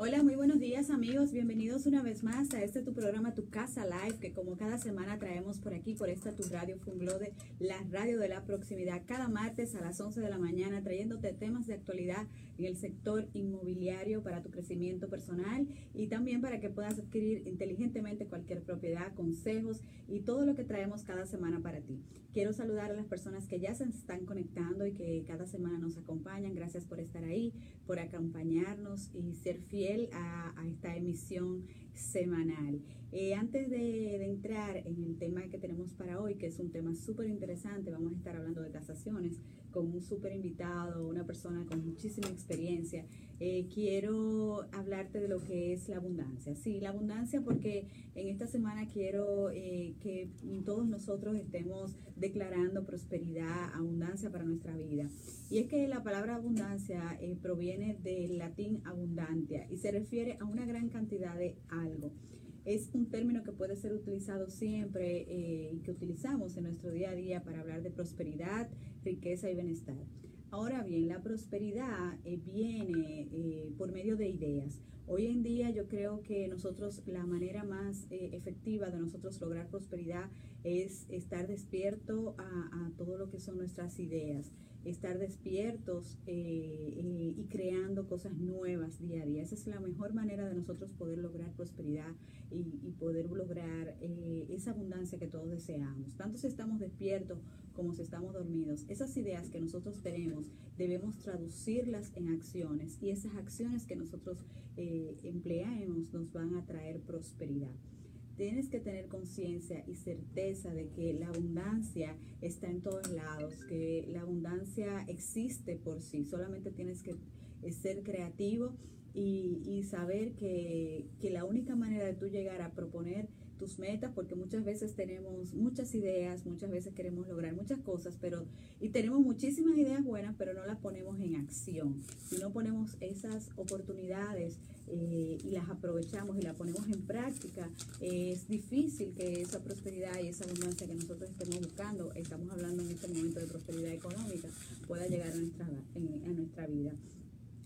Hola, muy buenos días amigos, bienvenidos una vez más a este tu programa Tu Casa Live, que como cada semana traemos por aquí, por esta tu radio Funglode, la radio de la proximidad, cada martes a las 11 de la mañana, trayéndote temas de actualidad en el sector inmobiliario para tu crecimiento personal y también para que puedas adquirir inteligentemente cualquier propiedad, consejos y todo lo que traemos cada semana para ti. Quiero saludar a las personas que ya se están conectando y que cada semana nos acompañan. Gracias por estar ahí, por acompañarnos y ser fiel a, a esta emisión semanal. Eh, antes de, entrar en el tema que tenemos para hoy, que es un tema súper interesante, vamos a estar hablando de tasaciones con un súper invitado, una persona con muchísima experiencia. Eh, quiero hablarte de lo que es la abundancia. Sí, la abundancia porque en esta semana quiero eh, que todos nosotros estemos declarando prosperidad, abundancia para nuestra vida. Y es que la palabra abundancia eh, proviene del latín abundantia y se refiere a una gran cantidad de algo es un término que puede ser utilizado siempre y que utilizamos en nuestro día a día para hablar de prosperidad, riqueza y bienestar. Ahora bien, la prosperidad eh, viene eh, por medio de ideas. Hoy en día yo creo que nosotros la manera más eh, efectiva de nosotros lograr prosperidad es estar despierto a, a todo lo que son nuestras ideas estar despiertos eh, eh, y creando cosas nuevas día a día. Esa es la mejor manera de nosotros poder lograr prosperidad y, poder lograr eh, esa abundancia que todos deseamos. Tanto si estamos despiertos como si estamos dormidos. Esas ideas que nosotros tenemos debemos traducirlas en acciones y esas acciones que nosotros empleamos nos van a traer prosperidad tienes que tener conciencia y certeza de que la abundancia está en todos lados, que la abundancia existe por sí, solamente tienes que eh, ser creativo y, saber que, que, la única manera de tú llegar a proponer tus metas, porque muchas veces tenemos muchas ideas, muchas veces queremos lograr muchas cosas, pero y tenemos muchísimas ideas buenas, pero no las ponemos en acción. Si no ponemos esas oportunidades eh, y las aprovechamos y las ponemos en práctica, es difícil que esa prosperidad y esa abundancia que nosotros estemos buscando, estamos hablando en este momento de prosperidad económica, pueda llegar a nuestra, en, a nuestra vida.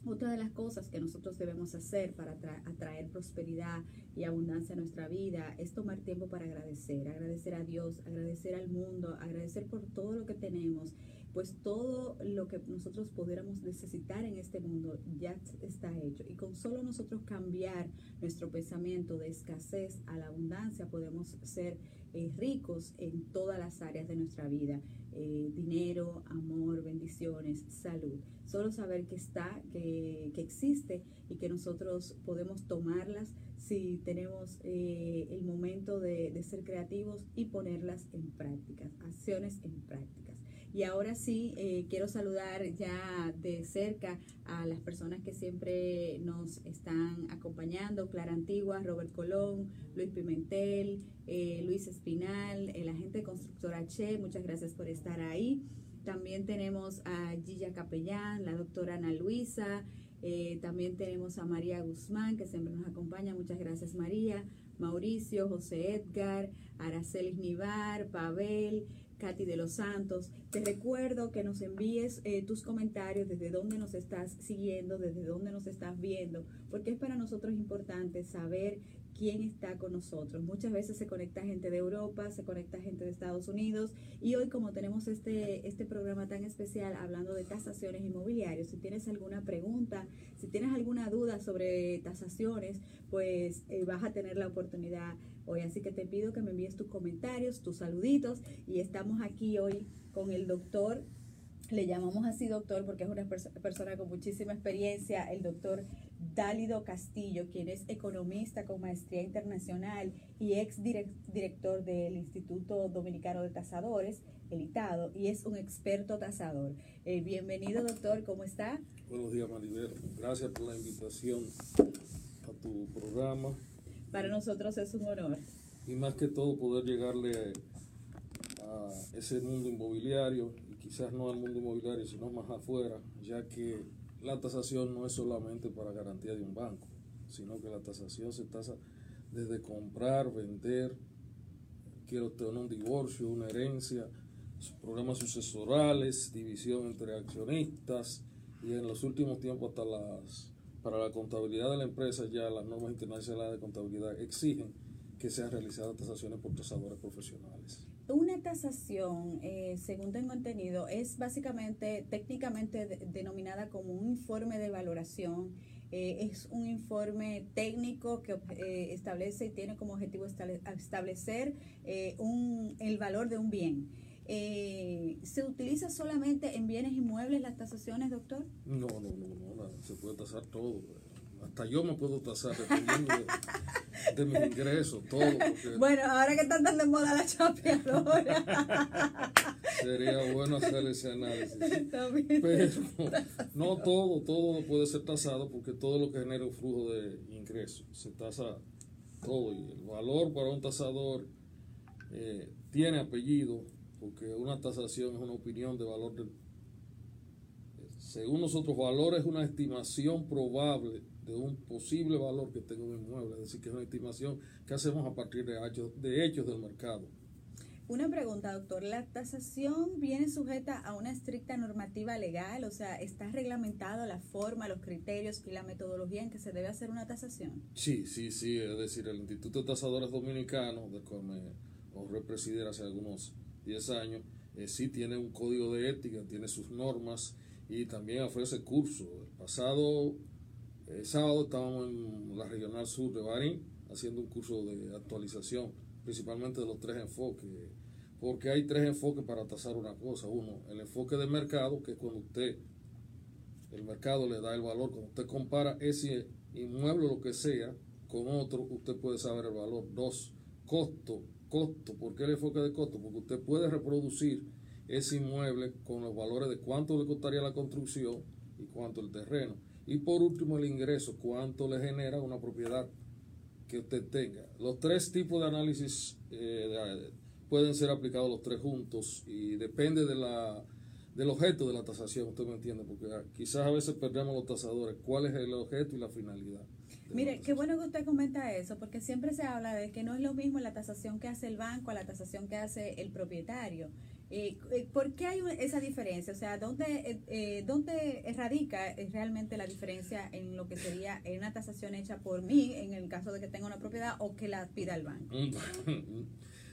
Otra de las cosas que nosotros debemos hacer para atraer prosperidad y abundancia a nuestra vida es tomar tiempo para agradecer, agradecer a Dios, agradecer al mundo, agradecer por todo lo que tenemos, pues todo lo que nosotros pudiéramos necesitar en este mundo ya está hecho. Y con solo nosotros cambiar nuestro pensamiento de escasez a la abundancia, podemos ser eh, ricos en todas las áreas de nuestra vida. Eh, dinero, amor, bendiciones, salud. Solo saber que está, que, que existe y que nosotros podemos tomarlas si tenemos eh, el momento de, de ser creativos y ponerlas en práctica, acciones en prácticas. Y ahora sí, eh, quiero saludar ya de cerca a las personas que siempre nos están acompañando, Clara Antigua, Robert Colón, Luis Pimentel, eh, Luis Espinal, el agente constructor H, muchas gracias por estar ahí. También tenemos a Gilla Capellán, la doctora Ana Luisa, eh, también tenemos a María Guzmán, que siempre nos acompaña, muchas gracias María, Mauricio, José Edgar, Aracelis Nivar, Pavel, Katy de los Santos. Te recuerdo que nos envíes eh, tus comentarios desde dónde nos estás siguiendo, desde dónde nos estás viendo, porque es para nosotros importante saber quién está con nosotros. Muchas veces se conecta gente de Europa, se conecta gente de Estados Unidos y hoy como tenemos este, este programa tan especial hablando de tasaciones inmobiliarias, si tienes alguna pregunta, si tienes alguna duda sobre tasaciones, pues eh, vas a tener la oportunidad hoy. Así que te pido que me envíes tus comentarios, tus saluditos y estamos aquí hoy con el doctor le llamamos así doctor porque es una perso persona con muchísima experiencia, el doctor Dálido Castillo, quien es economista con maestría internacional y ex direct director del Instituto Dominicano de Tasadores, el ITADO, y es un experto tasador. Eh, bienvenido doctor, ¿cómo está? Buenos días Maribel, gracias por la invitación a tu programa. Para nosotros es un honor. Y más que todo poder llegarle a ese mundo inmobiliario quizás no al mundo inmobiliario, sino más afuera, ya que la tasación no es solamente para garantía de un banco, sino que la tasación se tasa desde comprar, vender, quiero tener un divorcio, una herencia, problemas sucesorales, división entre accionistas, y en los últimos tiempos hasta las para la contabilidad de la empresa ya las normas internacionales de contabilidad exigen que sean realizadas tasaciones por tasadores profesionales. Una tasación, eh, según tengo entendido, es básicamente técnicamente de- denominada como un informe de valoración. Eh, es un informe técnico que eh, establece y tiene como objetivo estable- establecer eh, un, el valor de un bien. Eh, ¿Se utiliza solamente en bienes inmuebles las tasaciones, doctor? No, no, no, no, se puede tasar todo. Hasta yo me puedo tasar dependiendo de, de mis ingresos, todo. porque Bueno, ahora que están tan de moda la chapeadora. Sería bueno hacer ese análisis. Pero no todo, todo puede ser tasado porque todo lo que genera un flujo de ingresos se tasa todo. Y el valor para un tasador eh, tiene apellido porque una tasación es una opinión de valor del. Según nosotros, valor es una estimación probable de un posible valor que tenga un inmueble, es decir, que es una estimación que hacemos a partir de hechos, de hechos del mercado. Una pregunta, doctor. ¿La tasación viene sujeta a una estricta normativa legal? O sea, ¿está reglamentado la forma, los criterios y la metodología en que se debe hacer una tasación? Sí, sí, sí, es decir, el Instituto de Tasadores Dominicanos, del cual me honré presidir hace algunos 10 años, eh, sí tiene un código de ética, tiene sus normas y también ofrece cursos. El pasado eh, sábado estábamos en la Regional Sur de Barín haciendo un curso de actualización, principalmente de los tres enfoques, porque hay tres enfoques para tasar una cosa. Uno, el enfoque de mercado, que es cuando usted el mercado le da el valor. Cuando usted compara ese inmueble, lo que sea, con otro, usted puede saber el valor. Dos, costo, costo. ¿Por qué el enfoque de costo? Porque usted puede reproducir ese inmueble con los valores de cuánto le costaría la construcción y cuánto el terreno. Y por último, el ingreso, cuánto le genera una propiedad que usted tenga. Los tres tipos de análisis eh, de- pueden ser aplicados los tres juntos y depende de la, del objeto de la tasación, usted me entiende, porque ah, quizás a veces perdemos los tasadores, cuál es el objeto y la finalidad. Mire, qué bueno que usted comenta eso, porque siempre se habla de que no es lo mismo la tasación que hace el banco a la tasación que hace el propietario. Eh, eh, ¿Por qué hay esa diferencia? O sea, ¿dónde, eh, eh, ¿dónde radica eh, realmente la diferencia en lo que sería en una tasación hecha por mí, en el caso de que tenga una propiedad, o que la pida el banco?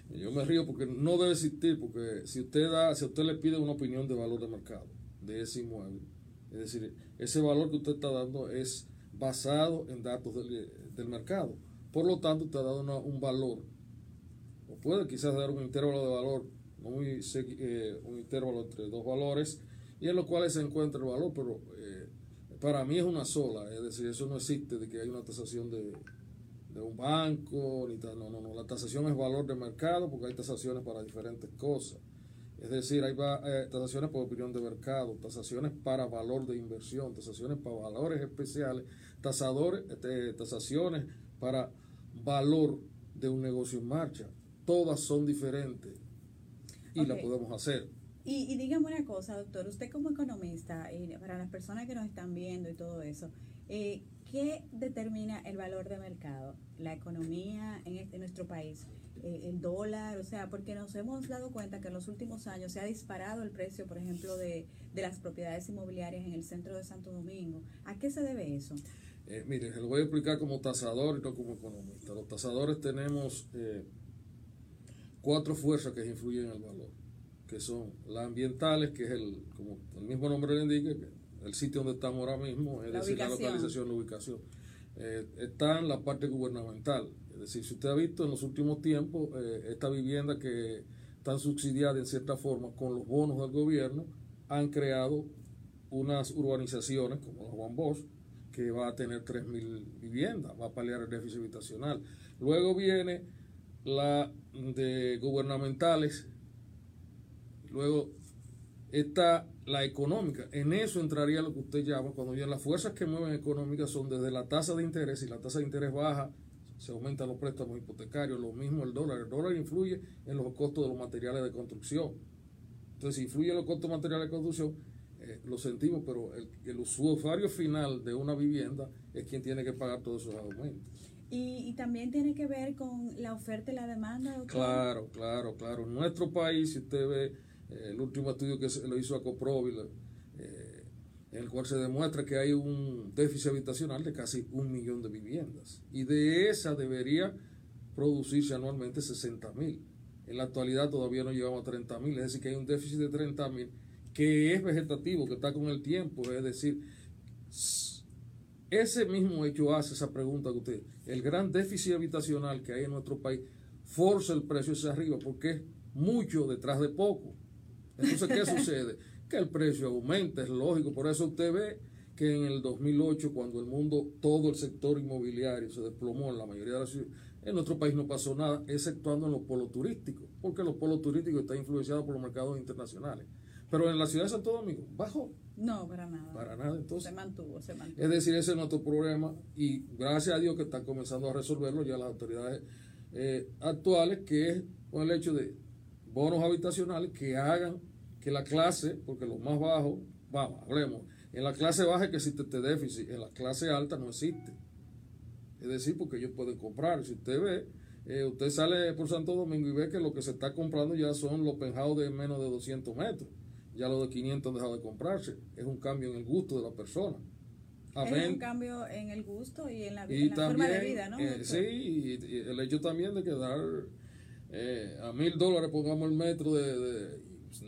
Yo me río porque no debe existir, porque si usted da, si usted le pide una opinión de valor de mercado de ese inmueble, es decir, ese valor que usted está dando es basado en datos del, del mercado. Por lo tanto, usted ha dado un valor, o puede quizás dar un intervalo de valor, no muy eh, un intervalo entre dos valores, y en los cuales se encuentra el valor, pero eh, para mí es una sola, es decir, eso no existe de que hay una tasación de, de un banco, ni tal, no, no, no, la tasación es valor de mercado porque hay tasaciones para diferentes cosas. Es decir, hay eh, tasaciones por opinión de mercado, tasaciones para valor de inversión, tasaciones para valores especiales, tasadores, este, tasaciones para valor de un negocio en marcha. Todas son diferentes y la Ok. podemos hacer. Y, y dígame una cosa, doctor, usted como economista, y para las personas que nos están viendo y todo eso, eh, ¿qué determina el valor de mercado? La economía en, este- en nuestro país, eh, el dólar, o sea, porque nos hemos dado cuenta que en los últimos años se ha disparado el precio, por ejemplo, de, de las propiedades inmobiliarias en el centro de Santo Domingo. ¿A qué se debe eso? Eh, mire, se lo voy a explicar como tasador y no como economista. Los tasadores tenemos eh, cuatro fuerzas que influyen en el valor, que son las ambientales, que es el, como el mismo nombre le indica, el sitio donde estamos ahora mismo, es La decir, la localización, la ubicación. Eh, está en la parte gubernamental, es decir, si usted ha visto en los últimos tiempos, eh, esta vivienda que están subsidiadas en cierta forma con los bonos del gobierno, han creado unas urbanizaciones como la Juan Bosch, que va a tener 3.000 viviendas, va a paliar el déficit habitacional. Luego viene la de gubernamentales, luego está la económica. En eso entraría lo que usted llama, cuando ya las fuerzas que mueven económicas son desde la tasa de interés, y la tasa de interés baja, se aumentan los préstamos hipotecarios, lo mismo el dólar. El dólar influye en los costos de los materiales de construcción. Entonces, si influye en los costos materiales de construcción, eh, lo sentimos, pero el, el usuario final de una vivienda es quien tiene que pagar todos esos aumentos. Y, y también tiene que ver con la oferta y la demanda, doctor. Claro, claro, claro. En nuestro país, si usted ve el último estudio que se lo hizo a Coprovil, eh, en el cual se demuestra que hay un déficit habitacional de casi un millón de viviendas. Y de esa debería producirse anualmente 60 mil. En la actualidad todavía no llegamos a 30 mil, es decir, que hay un déficit de 30 mil que es vegetativo, que está con el tiempo, es decir, ese mismo hecho hace esa pregunta que usted, el gran déficit habitacional que hay en nuestro país, forza el precio hacia arriba porque es mucho detrás de poco. Entonces, ¿qué sucede? Que el precio aumenta, es lógico, por eso usted ve que en el 2008, cuando el mundo, todo el sector inmobiliario se desplomó en la mayoría de las ciudades, en nuestro país no pasó nada, exceptuando en los polos turísticos, porque los polos turísticos están influenciados por los mercados internacionales. Pero en la ciudad de Santo Domingo, bajó. No, para nada. Para nada, entonces. Se mantuvo, se mantuvo. Es decir, ese es nuestro problema y gracias a Dios que están comenzando a resolverlo ya las autoridades eh, actuales, que es con el hecho de bonos habitacionales que hagan que la clase, porque los más bajos, vamos, hablemos, en la clase baja que existe este déficit, en la clase alta no existe. Es decir, porque ellos pueden comprar. Si usted ve, eh, usted sale por Santo Domingo y ve que lo que se está comprando ya son los penjados de menos de 200 metros. Ya los de 500 han dejado de comprarse. Es un cambio en el gusto de la persona. Es un cambio en el gusto y en la, forma de vida, ¿no? Eh, sí, y, el hecho también de quedar eh, a mil dólares, pongamos el metro de,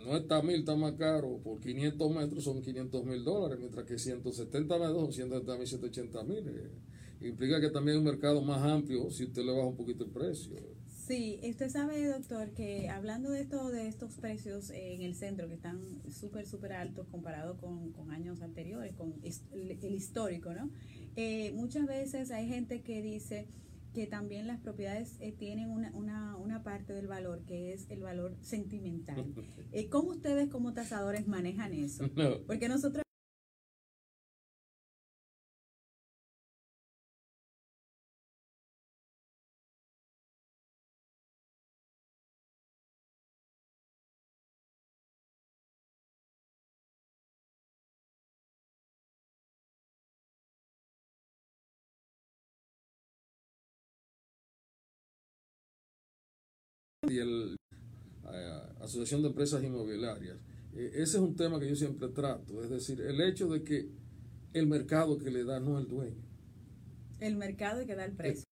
no está mil, está más caro, por 500 metros son 500 mil dólares, mientras que 170 metros son 170 mil, 180 mil. Eh, implica que también hay un mercado más amplio si usted le baja un poquito el precio. Sí, usted sabe, doctor, que hablando de esto, de estos precios en el centro que están súper, súper altos comparado con, años anteriores, con el histórico, ¿no? Eh, muchas veces hay gente que dice que también las propiedades eh, tienen una, una, una, parte del valor que es el valor sentimental. Eh, ¿Cómo ustedes como tasadores manejan eso? Porque nosotros y la eh, Asociación de Empresas Inmobiliarias. Eh, ese es un tema que yo siempre trato, es decir, el hecho de que el mercado que le da no es el dueño. El mercado que da el precio.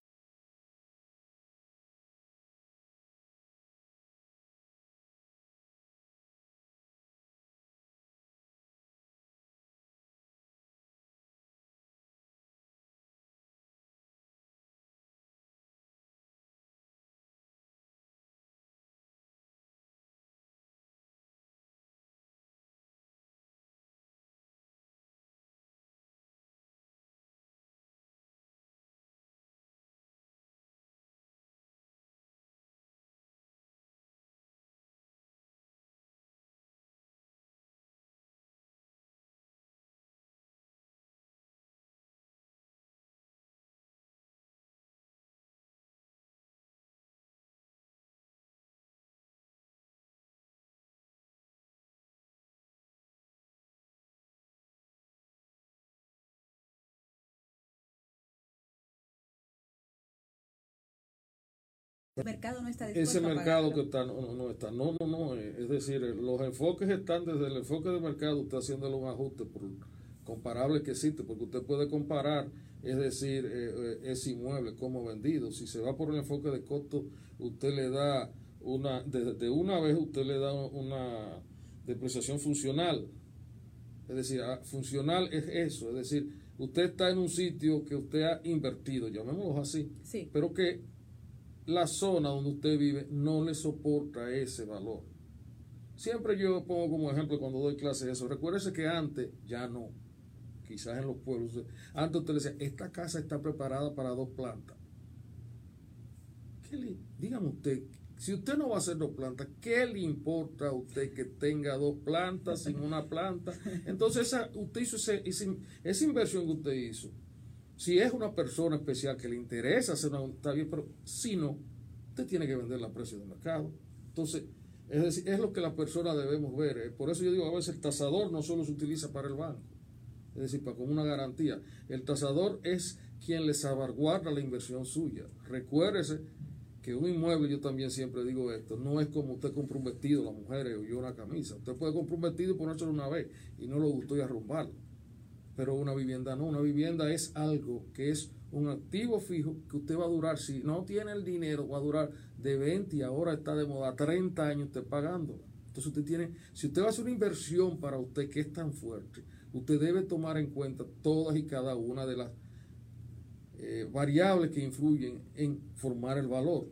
Mercado no está Ese mercado que está, no, no, está. No, no, no. Eh, es decir, eh, los enfoques están desde el enfoque de mercado, usted haciéndole un ajuste por, comparable que existe, porque usted puede comparar, es decir, eh, ese inmueble como vendido. Si se va por el enfoque de costo, usted le da una, de, una vez usted le da una depreciación funcional. Es decir, ah, funcional es eso, es decir, usted está en un sitio que usted ha invertido, llamémoslo así, sí. pero que la zona donde usted vive no le soporta ese valor. Siempre yo pongo como ejemplo cuando doy clase eso. Recuérdese que antes, ya no, quizás en los pueblos, antes usted le decía, esta casa está preparada para dos plantas. ¿Qué le, dígame usted, si usted no va a hacer dos plantas, ¿qué le importa a usted que tenga dos plantas sin una planta? Entonces, esa, usted hizo esa inversión que usted hizo si es una persona especial que le interesa hacer una, está bien, pero si no, usted tiene que venderla a precio de mercado. Entonces, es decir, es lo que la persona debemos ver. Eh, por eso yo digo, a veces el tasador no solo se utiliza para el banco, es decir, para como una garantía. El tasador es quien le salvaguarda la inversión suya. Recuérdese que un inmueble, yo también siempre digo esto, no es como usted compra un vestido, la mujer o yo una camisa. Usted puede comprar un vestido y ponérselo una vez y no lo gustó y arrumbarlo. Pero una vivienda no. Una vivienda es algo que es un activo fijo que usted va a durar, si no tiene el dinero, va a durar de 20 y ahora está de moda 30 años usted pagando. Entonces usted tiene, si usted va a hacer una inversión para usted que es tan fuerte, usted debe tomar en cuenta todas y cada una de las eh, variables que influyen en formar el valor.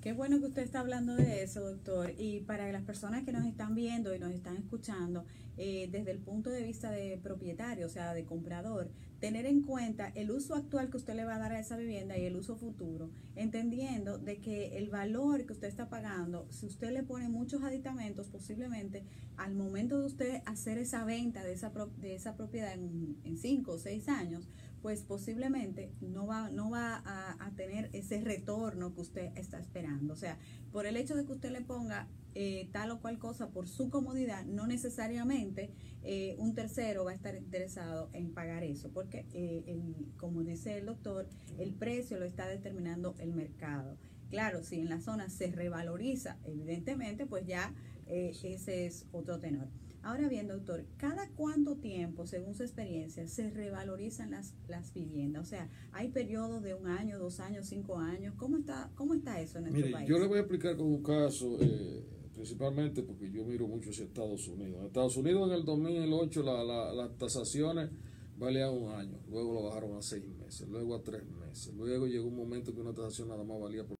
Qué bueno que usted está hablando de eso, doctor. Y para las personas que nos están viendo y nos están escuchando, eh, desde el punto de vista de propietario, o sea, de comprador, tener en cuenta el uso actual que usted le va a dar a esa vivienda y el uso futuro, entendiendo de que el valor que usted está pagando, si usted le pone muchos aditamentos, posiblemente al momento de usted hacer esa venta de esa, de esa propiedad en, en cinco o seis años, pues posiblemente no va, no va a, tener ese retorno que usted está esperando. O sea, por el hecho de que usted le ponga eh, tal o cual cosa por su comodidad, no necesariamente eh, un tercero va a estar interesado en pagar eso, porque eh, como dice el doctor, el precio lo está determinando el mercado. Claro, si en la zona se revaloriza, evidentemente, pues ya ese es otro tenor. Ahora bien, doctor, ¿cada cuánto tiempo, según su experiencia, se revalorizan las, las viviendas? O sea, ¿hay periodos de un año, dos años, cinco años? ¿Cómo está, cómo está eso en nuestro país? Yo le voy a explicar con un caso, eh, principalmente porque yo miro mucho hacia Estados Unidos. En Estados Unidos en el 2008 la, las tasaciones valían un año, luego lo bajaron a seis meses, luego a tres meses, luego llegó un momento que una tasación nada más valía por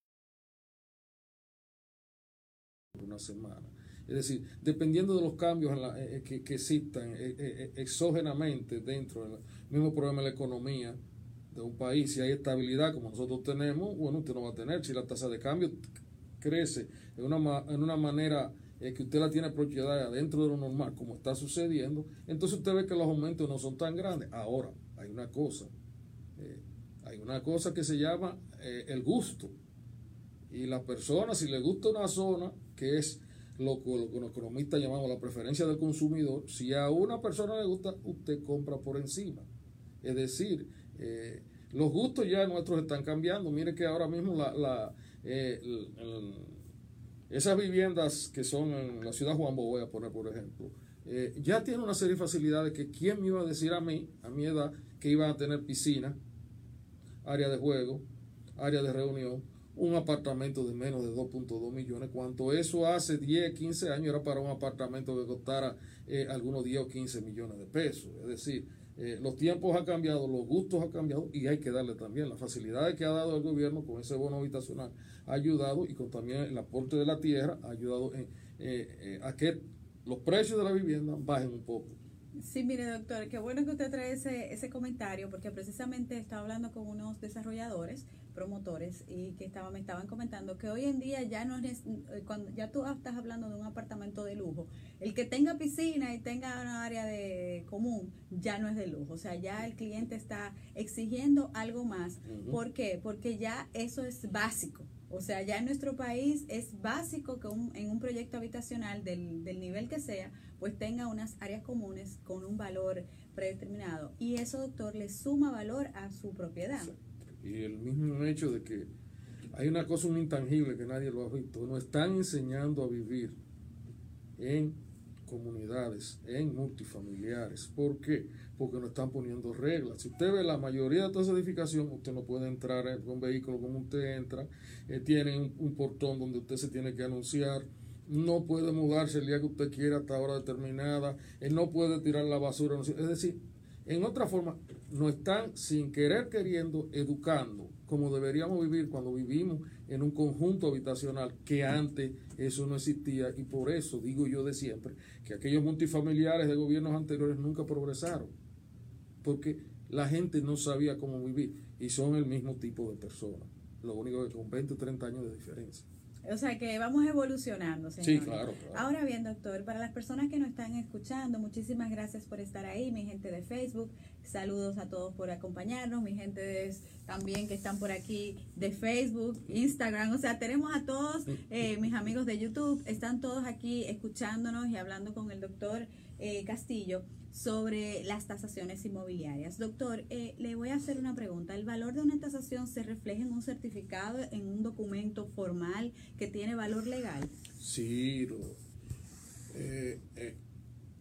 una semana. Es decir, dependiendo de los cambios eh, eh, que, existan eh, exógenamente dentro del mismo problema de la economía de un país, si hay estabilidad como nosotros tenemos, bueno, usted no va a tener. Si la tasa de cambio crece en una, en una manera que usted la tiene propiedad dentro de lo normal, como está sucediendo, entonces usted ve que los aumentos no son tan grandes. Ahora, hay una cosa, hay una cosa que se llama el gusto. Y la persona, si le gusta una zona que es lo que los economistas llamamos la preferencia del consumidor, si a una persona le gusta, usted compra por encima. Es decir, eh, los gustos ya nuestros están cambiando. Mire que ahora mismo eh, esas viviendas que son en la ciudad Juan Bo, voy a poner por ejemplo, eh, ya tienen una serie de facilidades que quién me iba a decir a mí, a mi edad, que iban a tener piscina, área de juego, área de reunión, un apartamento de menos de 2.2 millones, cuanto eso hace 10, 15 años era para un apartamento que costara eh, algunos 10 o 15 millones de pesos. Es decir, eh, los tiempos han cambiado, los gustos han cambiado y hay que darle también las facilidades que ha dado el gobierno con ese bono habitacional, ha ayudado y con también el aporte de la tierra ha ayudado eh, a que los precios de la vivienda bajen un poco. Sí, mire doctor, qué bueno que usted trae ese, ese comentario porque precisamente estaba hablando con unos desarrolladores, promotores, y que estaba, me estaban comentando que hoy en día ya no es, eh, cuando ya tú estás hablando de un apartamento de lujo, el que tenga piscina y tenga una área de común ya no es de lujo, o sea, ya el cliente está exigiendo algo más. ¿Por qué? Porque ya eso es básico. O sea, ya en nuestro país es básico que en un proyecto habitacional del, del nivel que sea, pues tenga unas áreas comunes con un valor predeterminado. Y eso, doctor, le suma valor a su propiedad. Y el mismo hecho de que hay una cosa, un intangible que nadie lo ha visto, nos están enseñando a vivir en comunidades, en multifamiliares. ¿Por qué? Porque nos están poniendo reglas. Si usted ve la mayoría de todas esas edificaciones, usted no puede entrar en un vehículo como usted entra, eh, tienen un, portón donde usted se tiene que anunciar, no puede mudarse el día que usted quiera hasta hora determinada, él eh, no puede tirar la basura. Es decir, en otra forma, nos están sin querer queriendo educando como deberíamos vivir cuando vivimos en un conjunto habitacional que antes eso no existía y por eso digo yo de siempre que aquellos multifamiliares de gobiernos anteriores nunca progresaron porque la gente no sabía cómo vivir y son el mismo tipo de personas, lo único que con 20 o 30 años de diferencia. O sea que vamos evolucionando, señor. Sí, claro, Ahora bien, doctor, para las personas que nos están escuchando, muchísimas gracias por estar ahí, mi gente de Facebook. Saludos a todos por acompañarnos, mi gente también que están por aquí de Facebook, Instagram. O sea, tenemos a todos eh, mis amigos de YouTube, están todos aquí escuchándonos y hablando con el doctor eh, Castillo sobre las tasaciones inmobiliarias. Doctor, eh, le voy a hacer una pregunta. ¿El valor de una tasación se refleja en un certificado, en un documento formal que tiene valor legal? Sí, eh, eh,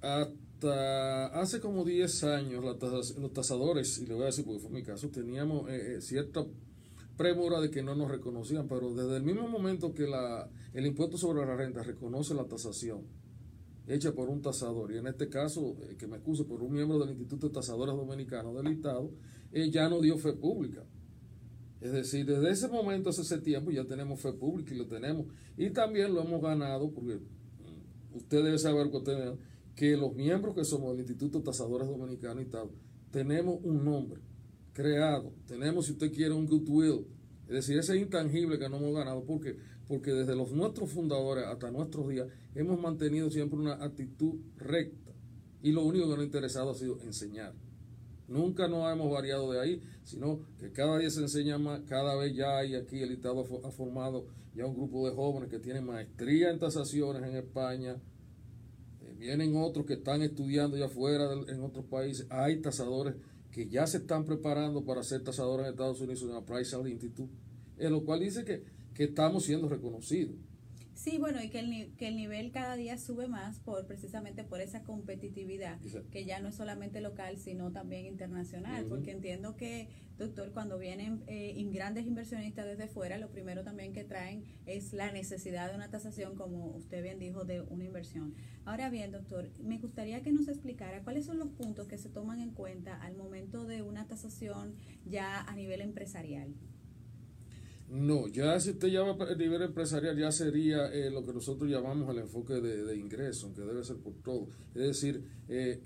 hasta hace como 10 años los tasadores, y le voy a decir porque fue mi caso, teníamos eh, eh, cierta premura de que no nos reconocían, pero desde el mismo momento que el impuesto sobre la renta reconoce la tasación hecha por un tasador, y en este caso, eh, que me excuse, por un miembro del Instituto de Tasadores Dominicanos del Estado, eh, ya no dio fe pública. Es decir, desde ese momento, hace ese tiempo, ya tenemos fe pública y lo tenemos. Y también lo hemos ganado, porque mm, usted debe saber que, los miembros que somos del Instituto de Tasadores Dominicanos y tal, tenemos un nombre creado, tenemos, si usted quiere, un goodwill. Es decir, ese intangible que no hemos ganado, porque porque desde los nuestros fundadores hasta nuestros días hemos mantenido siempre una actitud recta. Y lo único que nos ha interesado ha sido enseñar. Nunca nos hemos variado de ahí, sino que cada día se enseña más, cada vez ya hay aquí, el Estado ha fo- ha formado ya un grupo de jóvenes que tienen maestría en tasaciones en España, eh, vienen otros que están estudiando ya afuera en otros países, hay tasadores que ya se están preparando para ser tasadores en Estados Unidos en la Price Institute, en lo cual dice que, que estamos siendo reconocidos. Sí, bueno, y que el, que el nivel cada día sube más por precisamente por esa competitividad, Exacto. que ya no es solamente local, sino también internacional, porque entiendo que, doctor, cuando vienen eh, in- grandes inversionistas desde fuera, lo primero también que traen es la necesidad de una tasación, como usted bien dijo, de una inversión. Ahora bien, doctor, me gustaría que nos explicara cuáles son los puntos que se toman en cuenta al momento de una tasación ya a nivel empresarial. No, ya si usted llama a nivel empresarial, ya sería eh, lo que nosotros llamamos el enfoque de, de ingreso, que debe ser por todo. Es decir, eh,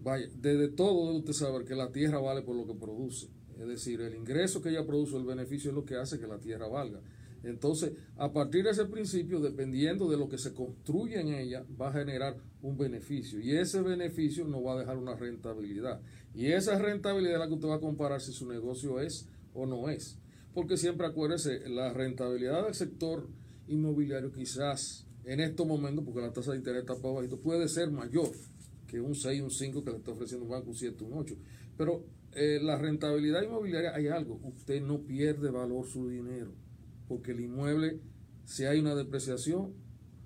vaya, desde todo debe usted saber que la tierra vale por lo que produce. Es decir, el ingreso que ella produce, el beneficio es lo que hace que la tierra valga. Entonces, a partir de ese principio, dependiendo de lo que se construye en ella, va a generar un beneficio. Y ese beneficio nos va a dejar una rentabilidad. Y esa rentabilidad es la que usted va a comparar si su negocio es o no es. Porque siempre acuérdese, la rentabilidad del sector inmobiliario quizás en estos momentos, porque la tasa de interés está para bajito, puede ser mayor que un 6, un 5 que le está ofreciendo un banco, un 7, un 8. Pero eh, la rentabilidad inmobiliaria hay algo, usted no pierde valor su dinero, porque el inmueble, si hay una depreciación,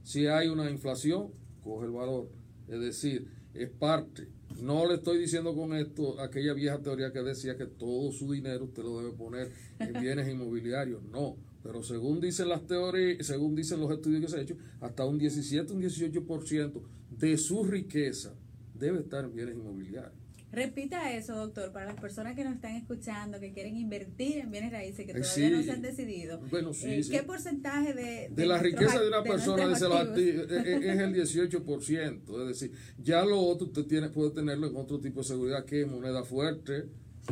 si hay una inflación, coge el valor. Es decir, es parte. No le estoy diciendo con esto aquella vieja teoría que decía que todo su dinero usted lo debe poner en bienes inmobiliarios. No, pero según dicen las teorías, según dicen los estudios que se han hecho, hasta un 17, un 18% de su riqueza debe estar en bienes inmobiliarios. Repita eso, doctor, para las personas que nos están escuchando, que quieren invertir en bienes raíces, que Eh, todavía no se han decidido. Bueno, sí, Eh, sí. ¿Qué porcentaje de, De la riqueza de una persona, dice acti- eh, es el 18%. Es decir, ya lo otro usted tiene, puede tenerlo en otro tipo de seguridad que en moneda fuerte,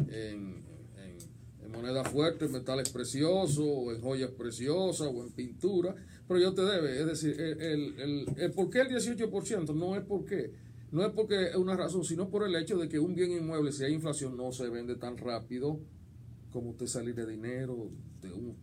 en, en- en moneda fuerte, en metales preciosos, o en joyas preciosas, o en pintura. Pero yo te debe, es decir, el, el, el, el por qué el 18% no es porque no es porque es una razón, sino por el hecho de que un bien inmueble, si hay inflación, no se vende tan rápido como usted salir de dinero, de un,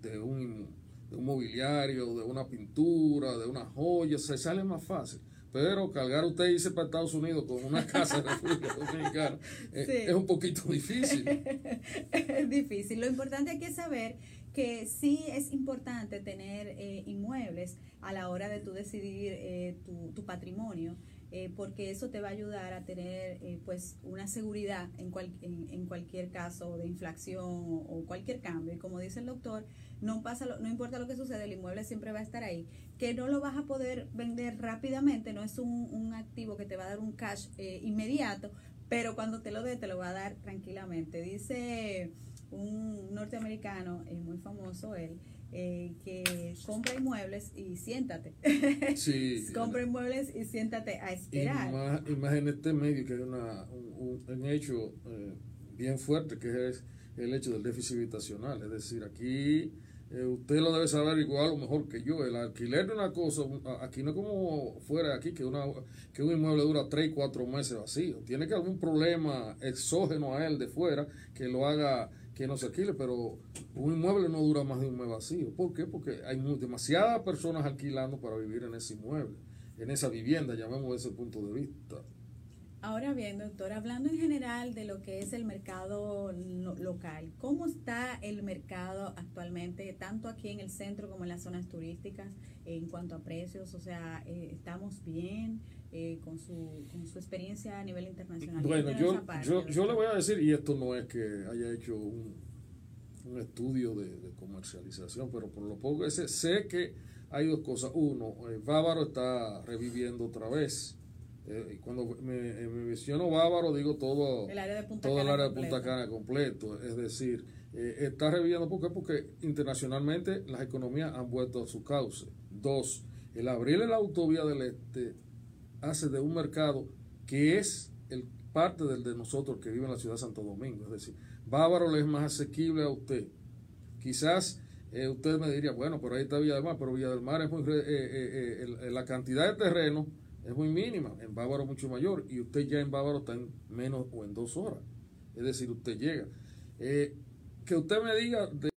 de un, de un mobiliario, de una pintura, de una joya, se sale más fácil. Pero cargar usted y irse para Estados Unidos con una casa de República Dominicana eh, Sí. es un poquito difícil. es difícil. Lo importante aquí es saber que sí es importante tener eh, inmuebles a la hora de tú decidir eh, tu, tu patrimonio. Eh, porque eso te va a ayudar a tener eh, pues una seguridad en, cual- en, cualquier caso de inflación o, cualquier cambio. Y como dice el doctor, no pasa no importa lo que suceda, el inmueble siempre va a estar ahí. Que no lo vas a poder vender rápidamente, no es un, un activo que te va a dar un cash eh, inmediato, pero cuando te lo dé, te lo va a dar tranquilamente. Dice un norteamericano eh, muy famoso, él, eh, que compra inmuebles y siéntate. Sí. compra inmuebles y siéntate a Y esperar. más, y más en este medio que hay una, un, un- un hecho eh, bien fuerte que es el hecho del déficit habitacional. Es decir, aquí eh, usted lo debe saber igual o mejor que yo. El alquiler de una cosa, un- aquí no como fuera aquí, que, una, que un inmueble dura 3, 4 meses vacío. Tiene que haber algún problema exógeno a él de fuera que lo haga que no se alquile, pero un inmueble no dura más de un mes vacío. ¿Por qué? Porque hay demasiadas personas alquilando para vivir en ese inmueble, en esa vivienda, llamemos ese punto de vista. Ahora bien, doctor, hablando en general de lo que es el mercado lo- local, ¿cómo está el mercado actualmente, tanto aquí en el centro como en las zonas turísticas, en cuanto a precios? O sea, eh, ¿estamos bien eh, con, su, con su experiencia a nivel internacional? Bueno, yo, yo, yo le voy a decir, y esto no es que haya hecho un, un estudio de, de comercialización, pero por lo poco que sé, que hay dos cosas. Uno, eh, Bávaro está reviviendo otra vez. Eh, cuando me, eh, me menciono Bávaro, digo todo, El área de Punta todo el Cana área de completo. Punta Cana completo. Es decir, eh, está reviviendo ¿por qué? porque internacionalmente las economías han vuelto a su cauce. Dos, el abrirle la autovía del este hace de un mercado que es el parte del de nosotros que vive en la ciudad de Santo Domingo. Es decir, Bávaro le es más asequible a usted. Quizás eh, usted me diría, bueno, pero ahí está Villa del Mar, pero Villa del Mar es muy, eh, eh, eh, la cantidad de terreno es muy mínima, en Bávaro mucho mayor, y usted ya en Bávaro está en menos o en dos horas. Es decir, usted llega. Que usted me diga de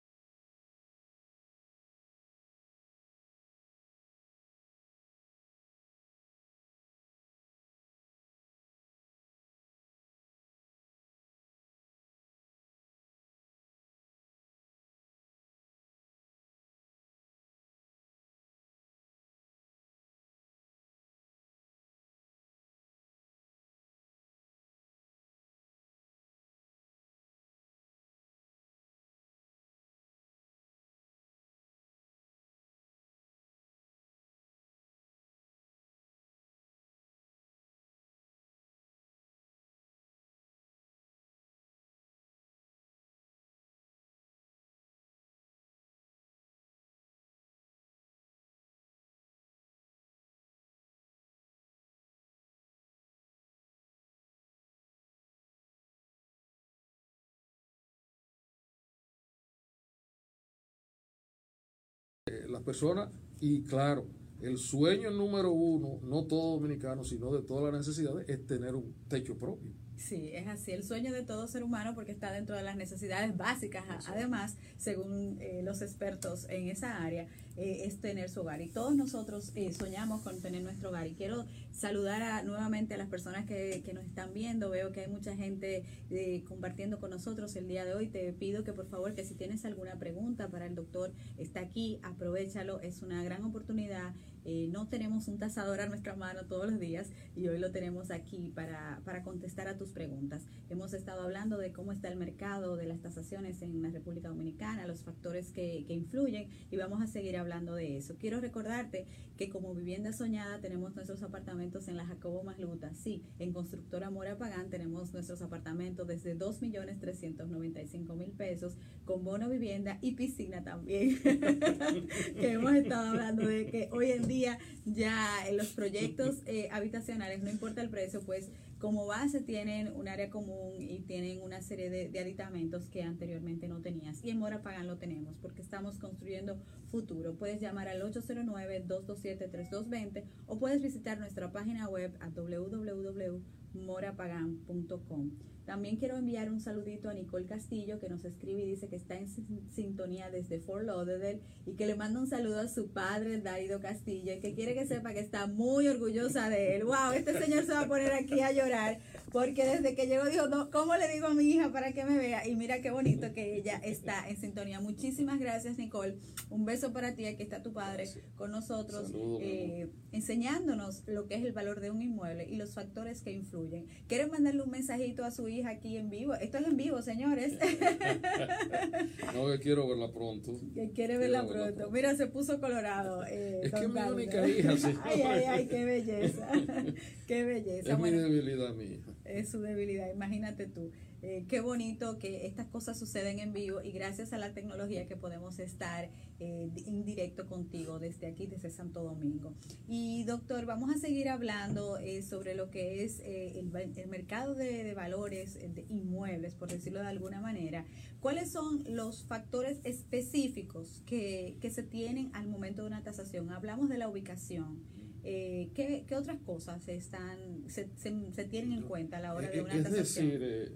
las personas y claro, el sueño número uno, no todo dominicano, sino de todas las necesidades, es tener un techo propio. Sí, es así, el sueño de todo ser humano porque está dentro de las necesidades básicas, además, según eh, los expertos en esa área, eh, es tener su hogar. Y todos nosotros eh, soñamos con tener nuestro hogar. Y quiero saludar a- nuevamente a las personas que, que nos están viendo. Veo que hay mucha gente eh, compartiendo con nosotros el día de hoy. Te pido que por favor, que si tienes alguna pregunta para el doctor, está aquí, aprovechalo, es una gran oportunidad. Eh, no tenemos un tasador a nuestra mano todos los días y hoy lo tenemos aquí para, para contestar a tus preguntas. Hemos estado hablando de cómo está el mercado de las tasaciones en la República Dominicana, los factores que, que influyen y vamos a seguir hablando de eso. Quiero recordarte que como vivienda soñada tenemos nuestros apartamentos en la Jacobo Masluta. Sí, en Constructora Mora Pagán tenemos nuestros apartamentos desde 2.395.000 pesos con bono vivienda y piscina también. que hemos estado hablando de que hoy en día ya en los proyectos eh, habitacionales, no importa el precio, pues como base tienen un área común y tienen una serie de, de aditamentos que anteriormente no tenías. Y en Mora Pagan lo tenemos porque estamos construyendo futuro. Puedes llamar al 809-227-3220 o puedes visitar nuestra página web a www.morapagan.com. También quiero enviar un saludito a Nicole Castillo que nos escribe y dice que está en sin- sintonía desde Fort Lauderdale y que le manda un saludo a su padre Darío Castillo y que quiere que sepa que está muy orgullosa de él. Wow, este señor se va a poner aquí a llorar porque desde que llegó dijo, no, ¿cómo le digo a mi hija para que me vea? Y mira qué bonito que ella está en sintonía. Muchísimas gracias Nicole. Un beso para ti, aquí está tu padre con nosotros eh, enseñándonos lo que es el valor de un inmueble y los factores que influyen. ¿Quieren mandarle un mensajito a su hija aquí en vivo? Esto es en vivo, señores. No que quiero verla pronto. que quiere verla pronto. pronto. Mira, se puso colorado. eh, Es que es mi única hija, señor. Ay, ay, ay, qué belleza. qué belleza. Es mi debilidad, mi hija. es su debilidad, imagínate tú. Eh, qué bonito que estas cosas suceden en vivo y gracias a la tecnología que podemos estar eh, en directo contigo desde aquí, desde Santo Domingo. Y doctor, vamos a seguir hablando eh, sobre lo que es eh, el, el mercado de, de valores de inmuebles, por decirlo de alguna manera. ¿Cuáles son los factores específicos que, que se tienen al momento de una tasación? Hablamos de la ubicación. Eh, ¿qué, qué otras cosas están, se, se, se tienen en cuenta a la hora de una es tasación? decir, eh,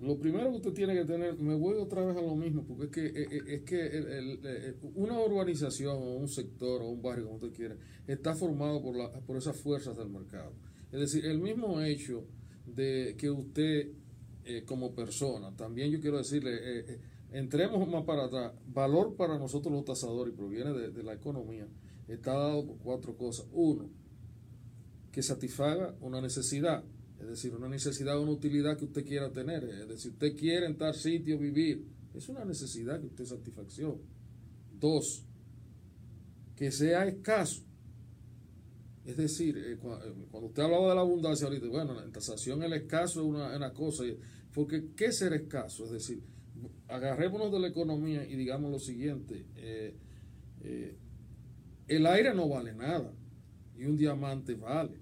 lo primero que usted tiene que tener, me voy otra vez a lo mismo, porque es que, eh, eh, es que el- eh, una urbanización o un sector o un barrio, como usted quiera, está formado por, la, por esas fuerzas del mercado. Es decir, el mismo hecho de que usted como persona, también yo quiero decirle, entremos más para atrás, valor para nosotros los tasadores, y proviene de, de la economía, está dado por cuatro cosas. Uno, que satisfaga una necesidad, es decir, una necesidad o una utilidad que usted quiera tener. Es decir, usted quiere en tal sitio vivir, es una necesidad que usted satisfacción. Dos, que sea escaso. Es decir, eh, cua- cuando usted hablaba de la abundancia ahorita, bueno, en tasación el escaso es una, una cosa, porque ¿qué ser escaso? Es decir, agarrémonos de la economía y digamos lo siguiente, eh, eh, el aire no vale nada y un diamante vale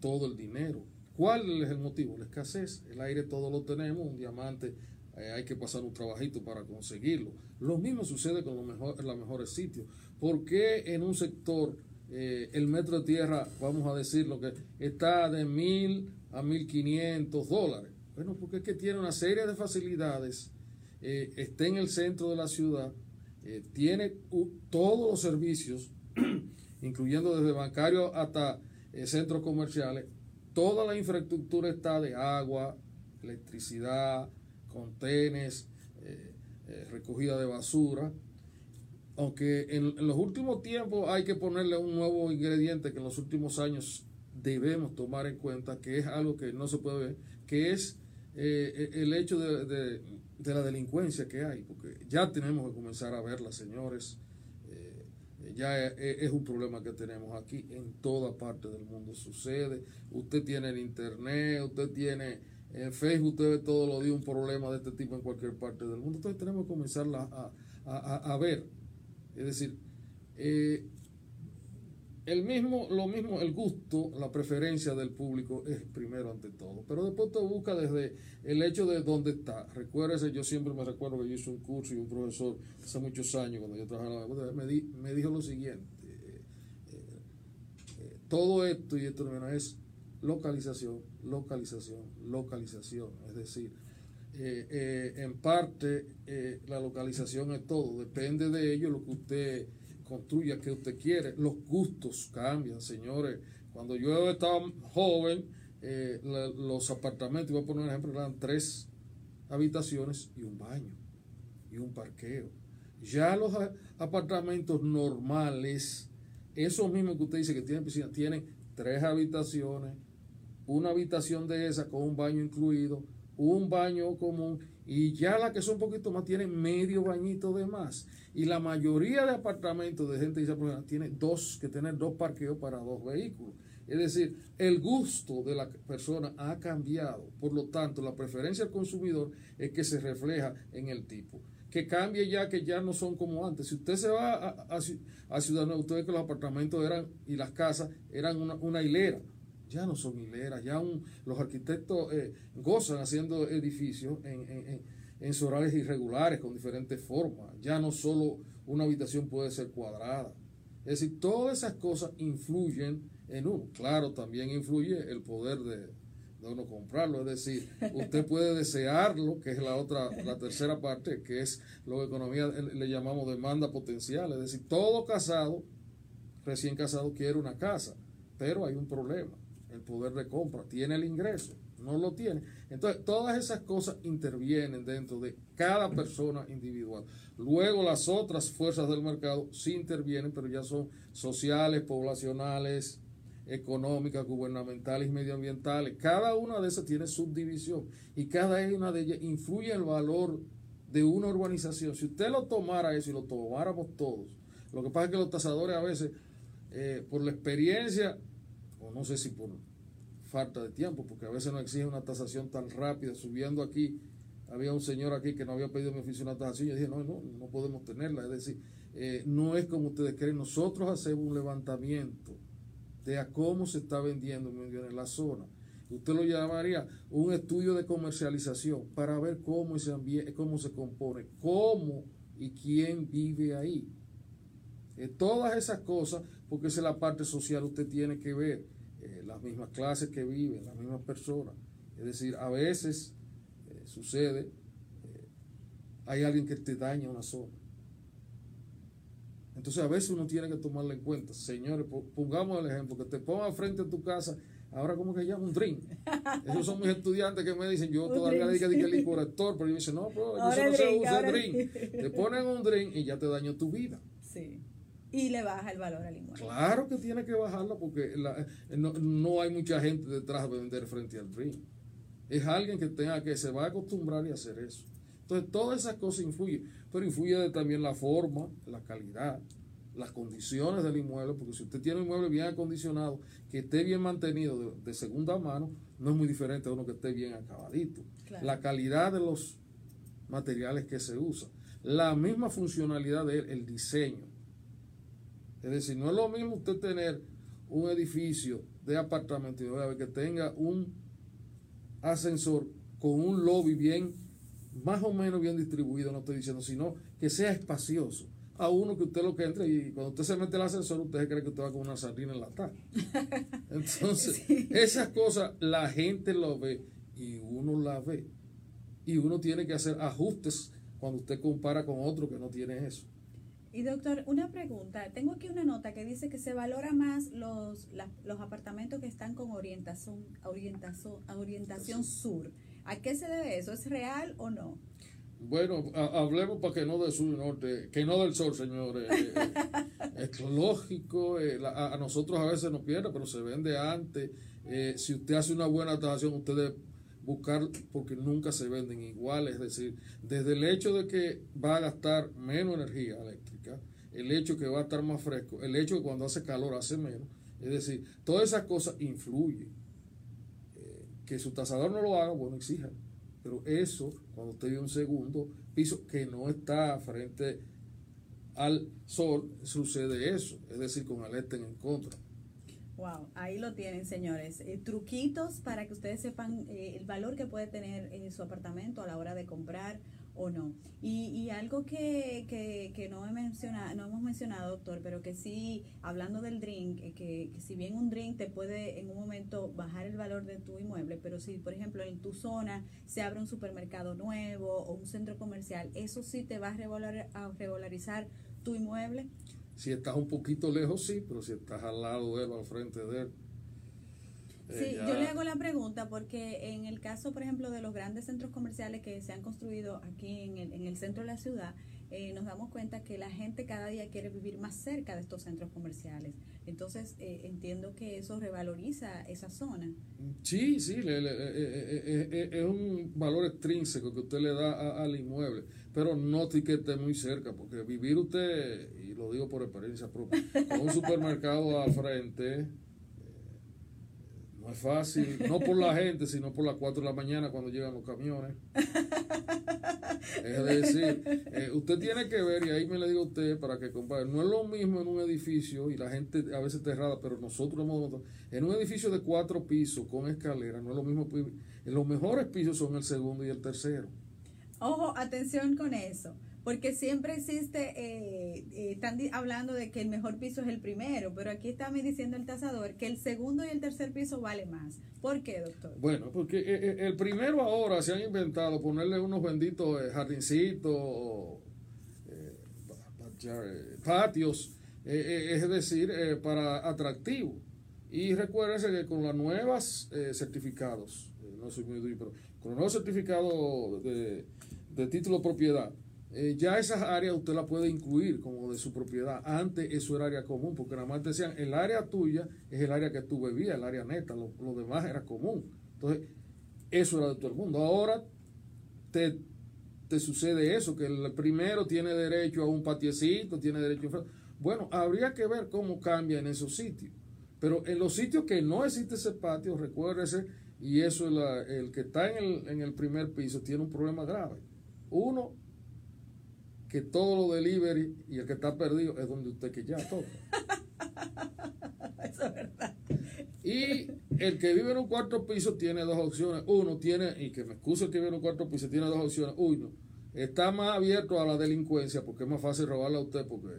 todo el dinero. ¿Cuál es el motivo? La escasez. El aire todo lo tenemos, un diamante eh, hay que pasar un trabajito para conseguirlo. Lo mismo sucede con los mejor, los mejores sitios. ¿Por qué en un sector eh, el metro de tierra, vamos a decirlo, que está de mil a mil quinientos dólares? Bueno, porque es que tiene una serie de facilidades, eh, está en el centro de la ciudad, tiene todos los servicios, incluyendo desde bancario hasta centros comerciales, toda la infraestructura está de agua, electricidad, contenes, eh, eh, recogida de basura. Aunque en, los últimos tiempos hay que ponerle un nuevo ingrediente que en los últimos años debemos tomar en cuenta, que es algo que no se puede ver, que es eh, el hecho de, de- de la delincuencia que hay, porque ya tenemos que comenzar a verla, señores. Eh, ya es, un problema que tenemos aquí en toda parte del mundo sucede. Usted tiene el internet, usted tiene en Facebook, usted ve todos los días un problema de este tipo en cualquier parte del mundo. Entonces tenemos que comenzar a, a- a- a ver. Es decir, eh, el mismo, lo mismo, el gusto, la preferencia del público es primero ante todo. Pero después te busca desde el hecho de dónde está. Recuérdese, yo siempre me recuerdo que yo hice un curso y un profesor hace muchos años, cuando yo trabajaba en la me, di- me dijo lo siguiente. eh, eh, eh, todo esto y esto es localización, localización, localización. Es decir, en parte la localización es todo, depende de ello lo que usted construya, que usted quiere. Los gustos cambian, señores. Cuando yo estaba joven, eh, los apartamentos, voy a poner un ejemplo, eran tres habitaciones y un baño y un parqueo. Ya los apartamentos normales, esos mismos que usted dice que tienen piscina, tienen tres habitaciones, una habitación de esa con un baño incluido, un baño común y ya las que son un poquito más tienen medio bañito de más. Y la mayoría de apartamentos de gente dice, tiene dos, que tener dos parqueos para dos vehículos. Es decir, el gusto de la persona ha cambiado. Por lo tanto, la preferencia del consumidor es que se refleja en el tipo. Que cambie ya, que ya no son como antes. Si usted se va a, a, Ciudad Nueva, usted ve que los apartamentos eran y las casas eran una hilera. Ya no son hileras, ya un, los arquitectos eh, gozan haciendo edificios en, en, en, en sorales irregulares con diferentes formas. Ya no solo una habitación puede ser cuadrada. Es decir, todas esas cosas influyen en uno. Claro, también influye el poder de, de uno comprarlo. Es decir, usted puede desearlo, que es la otra, la tercera parte, que es lo que economía le llamamos demanda potencial. Es decir, todo casado, recién casado, quiere una casa, pero hay un problema. Poder de compra, tiene el ingreso, no lo tiene. Entonces, todas esas cosas intervienen dentro de cada persona individual. Luego, las otras fuerzas del mercado sí intervienen, pero ya son sociales, poblacionales, económicas, gubernamentales medioambientales. Cada una de esas tiene subdivisión y cada una de ellas influye en el valor de una urbanización. Si usted lo tomara eso y lo tomáramos todos, lo que pasa es que los tasadores a veces, eh, por la experiencia, o no sé si por falta de tiempo, porque a veces no exige una tasación tan rápida. Subiendo aquí, había un señor aquí que no había pedido mi oficio una tasación. Yo dije, no, no, no podemos tenerla. Es decir, eh, no es como ustedes creen. Nosotros hacemos un levantamiento de a cómo se está vendiendo en la zona. Usted lo llamaría un estudio de comercialización para ver cómo se, cómo se compone, cómo y quién vive ahí. Eh, todas esas cosas, porque esa es la parte social, usted tiene que ver eh, las mismas clases que viven, las mismas personas. Es decir, a veces eh, sucede, eh, hay alguien que te daña una zona. Entonces a veces uno tiene que tomarlo en cuenta. Señores, pongamos el ejemplo, que te ponga frente a tu casa Ahora, ¿cómo que se llama? Un drink. Esos son mis estudiantes que me dicen, yo Un todavía le dije que el corrector, pero yo me dicen, no, pero eso no se drink, usa ahora drink. Te ponen un drink y ya te dañó tu vida. Y le baja el valor al inmueble. Claro que tiene que bajarla porque la- no, no hay mucha gente detrás de vender frente al drink. Es alguien que tenga que se va a acostumbrar y hacer eso. Entonces, todas esas cosas influyen, pero influye de también la forma, la calidad, las condiciones del inmueble, porque si usted tiene un inmueble bien acondicionado, que esté bien mantenido de, de segunda mano, no es muy diferente a uno que esté bien acabadito. Claro. La calidad de los materiales que se usan, la misma funcionalidad del el diseño. Es decir, no es lo mismo usted tener un edificio de apartamentos y de que tenga un ascensor con un lobby bien, más o menos bien distribuido, no estoy diciendo, sino que sea espacioso. A uno que usted lo que entre y cuando usted se mete el ascensor, usted se cree que usted va con una sardina en la tarde. Entonces, Sí. esas cosas la gente lo ve y uno la ve. Y uno tiene que hacer ajustes cuando usted compara con otro que no tiene eso. Y doctor, una pregunta. Tengo aquí una nota que dice que se valora más los, la- los apartamentos que están con orientación, orientación, orientación sur. ¿A qué se debe eso? ¿Es real o no? Bueno, ha- hablemos para que no del sur y norte, que no del sol, señores. Eh, es lógico, eh, la- a, nosotros a veces nos pierde, pero se vende antes. Eh, si usted hace una buena tasación, usted debe buscar, porque nunca se venden iguales, es decir, desde el hecho de que va a gastar menos energía el hecho que va a estar más fresco, el hecho que cuando hace calor hace menos, es decir, todas esas cosas influyen. Eh, que su tasador no lo haga, bueno, exija. Pero eso, cuando usted vive un segundo piso que no está frente al sol, sucede eso, es decir, con el este en contra. Wow, ahí lo tienen, señores. Eh, truquitos para que ustedes sepan eh, el valor que puede tener eh, su apartamento a la hora de comprar o no. Y, y algo que, que, que no, he mencionado, no hemos mencionado, doctor, pero que sí, hablando del drink, eh, que, que si bien un drink te puede en un momento bajar el valor de tu inmueble, pero si, por ejemplo, en tu zona se abre un supermercado nuevo o un centro comercial, eso sí te va a, revalorar- a regularizar tu inmueble. Si estás un poquito lejos, sí, pero si estás al lado de él al frente de él. Eh, Sí, yo le hago la pregunta porque en el caso, por ejemplo, de los grandes centros comerciales que se han construido aquí en el, en el centro de la ciudad, eh, nos damos cuenta que la gente cada día quiere vivir más cerca de estos centros comerciales. Entonces, eh, entiendo que eso revaloriza esa zona. Sí, sí, le- le- eh, es un valor extrínseco que usted le da a- al inmueble, pero no que esté muy cerca, porque vivir usted, y lo digo por experiencia propia, con un supermercado al frente, no es fácil, no por la gente, sino por las 4 de la mañana cuando llegan los camiones. Es decir, eh, usted tiene que ver, y ahí me le digo a usted para que compare, no es lo mismo en un edificio, y la gente a veces está errada, pero nosotros hemos en un edificio de cuatro pisos con escalera, no es lo mismo, pi- los mejores pisos son el segundo y el tercero. Ojo, atención con eso, porque siempre existe, eh, eh, están hablando de que el mejor piso es el primero, pero aquí está me diciendo el tasador que el segundo y el tercer piso vale más. ¿Por qué, doctor? Bueno, porque eh, eh, el primero ahora se han inventado ponerle unos benditos jardincitos, eh, pa- pa- patios, es decir, para atractivo. Y recuérdense que con los nuevos certificados, no soy muy duro, pero con los nuevos certificados de, de título propiedad, eh, ya esas áreas usted las puede incluir como de su propiedad. Antes eso era área común, porque nada más decían, el área tuya es el área que tú bebías, el área neta, lo, demás era común. Entonces, eso era de todo el mundo. Ahora te, te sucede eso, que el primero tiene derecho a un patiecito, tiene derecho a... Bueno, habría que ver cómo cambia en esos sitios. Pero en los sitios que no existe ese patio, recuérdese, y eso es la- el que está en el, en el primer piso tiene un problema grave. Uno, que todo lo delivery y el que está perdido es donde usted que ya toca. Eso es verdad. Y el que vive en un cuarto piso tiene dos opciones. Uno tiene, y que me excuse el que vive en un cuarto piso, tiene dos opciones. Uno, está más abierto a la delincuencia porque es más fácil robarle a usted porque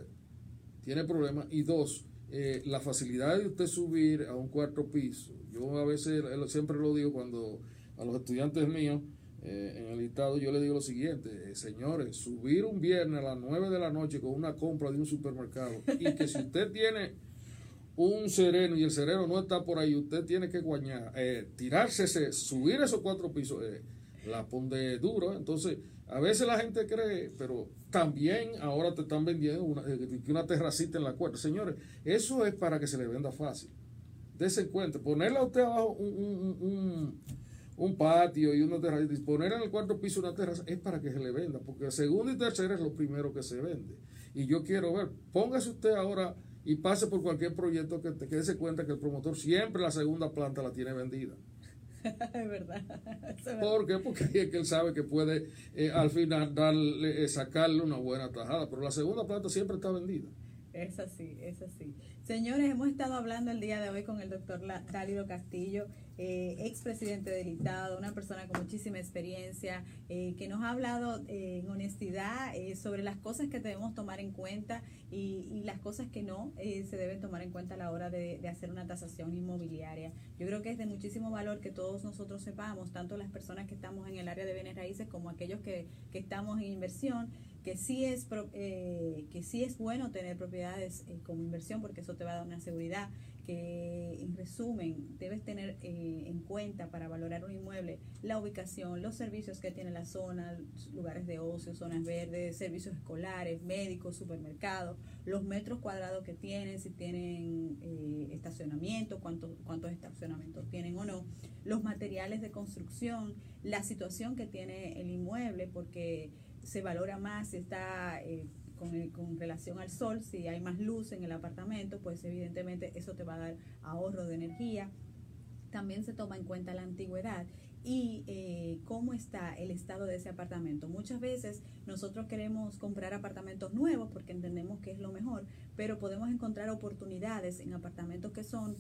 tiene problemas. Y dos, eh, la facilidad de usted subir a un cuarto piso. Yo a veces siempre lo digo cuando a los estudiantes míos eh, en el estado yo le digo lo siguiente, eh, señores, subir un viernes a las 9 de la noche con una compra de un supermercado y que si usted tiene un sereno y el sereno no está por ahí, usted tiene que guañar, eh, tirarse, ese, subir esos cuatro pisos, eh, la pone duro. Entonces, a veces la gente cree, pero también ahora te están vendiendo una, una terracita en la cuerda. Señores, eso es para que se le venda fácil. Dese cuenta, ponerle a usted abajo un, un, un, un patio y una terraza, y poner en el cuarto piso una terraza, es para que se le venda, porque el segundo y tercero es lo primero que se vende. Y yo quiero ver, póngase usted ahora y pase por cualquier proyecto que te quede cuenta que el promotor siempre la segunda planta la tiene vendida. es verdad. ¿Por qué? Porque es que él sabe que puede eh, al final darle, eh, sacarle una buena tajada, pero la segunda planta siempre está vendida. Es así, es así. Señores, hemos estado hablando el día de hoy con el doctor Dálido Castillo, eh, expresidente del Estado, una persona con muchísima experiencia, eh, que nos ha hablado eh, en honestidad eh, sobre las cosas que debemos tomar en cuenta y, las cosas que no se deben tomar en cuenta a la hora de, de hacer una tasación inmobiliaria. Yo creo que es de muchísimo valor que todos nosotros sepamos, tanto las personas que estamos en el área de bienes raíces como aquellos que, que estamos en inversión, que sí es eh, que sí es bueno tener propiedades eh, como inversión porque eso te va a dar una seguridad que en resumen debes tener eh, en cuenta para valorar un inmueble la ubicación, los servicios que tiene la zona, lugares de ocio, zonas verdes, servicios escolares, médicos, supermercados, los metros cuadrados que tienen, si tienen estacionamiento, cuántos cuántos estacionamientos tienen o no, los materiales de construcción, la situación que tiene el inmueble porque se valora más si está eh, con, el, con, relación al sol, si hay más luz en el apartamento, pues evidentemente eso te va a dar ahorro de energía. También se toma en cuenta la antigüedad y eh, cómo está el estado de ese apartamento. Muchas veces nosotros queremos comprar apartamentos nuevos porque entendemos que es lo mejor, pero podemos encontrar oportunidades en apartamentos que son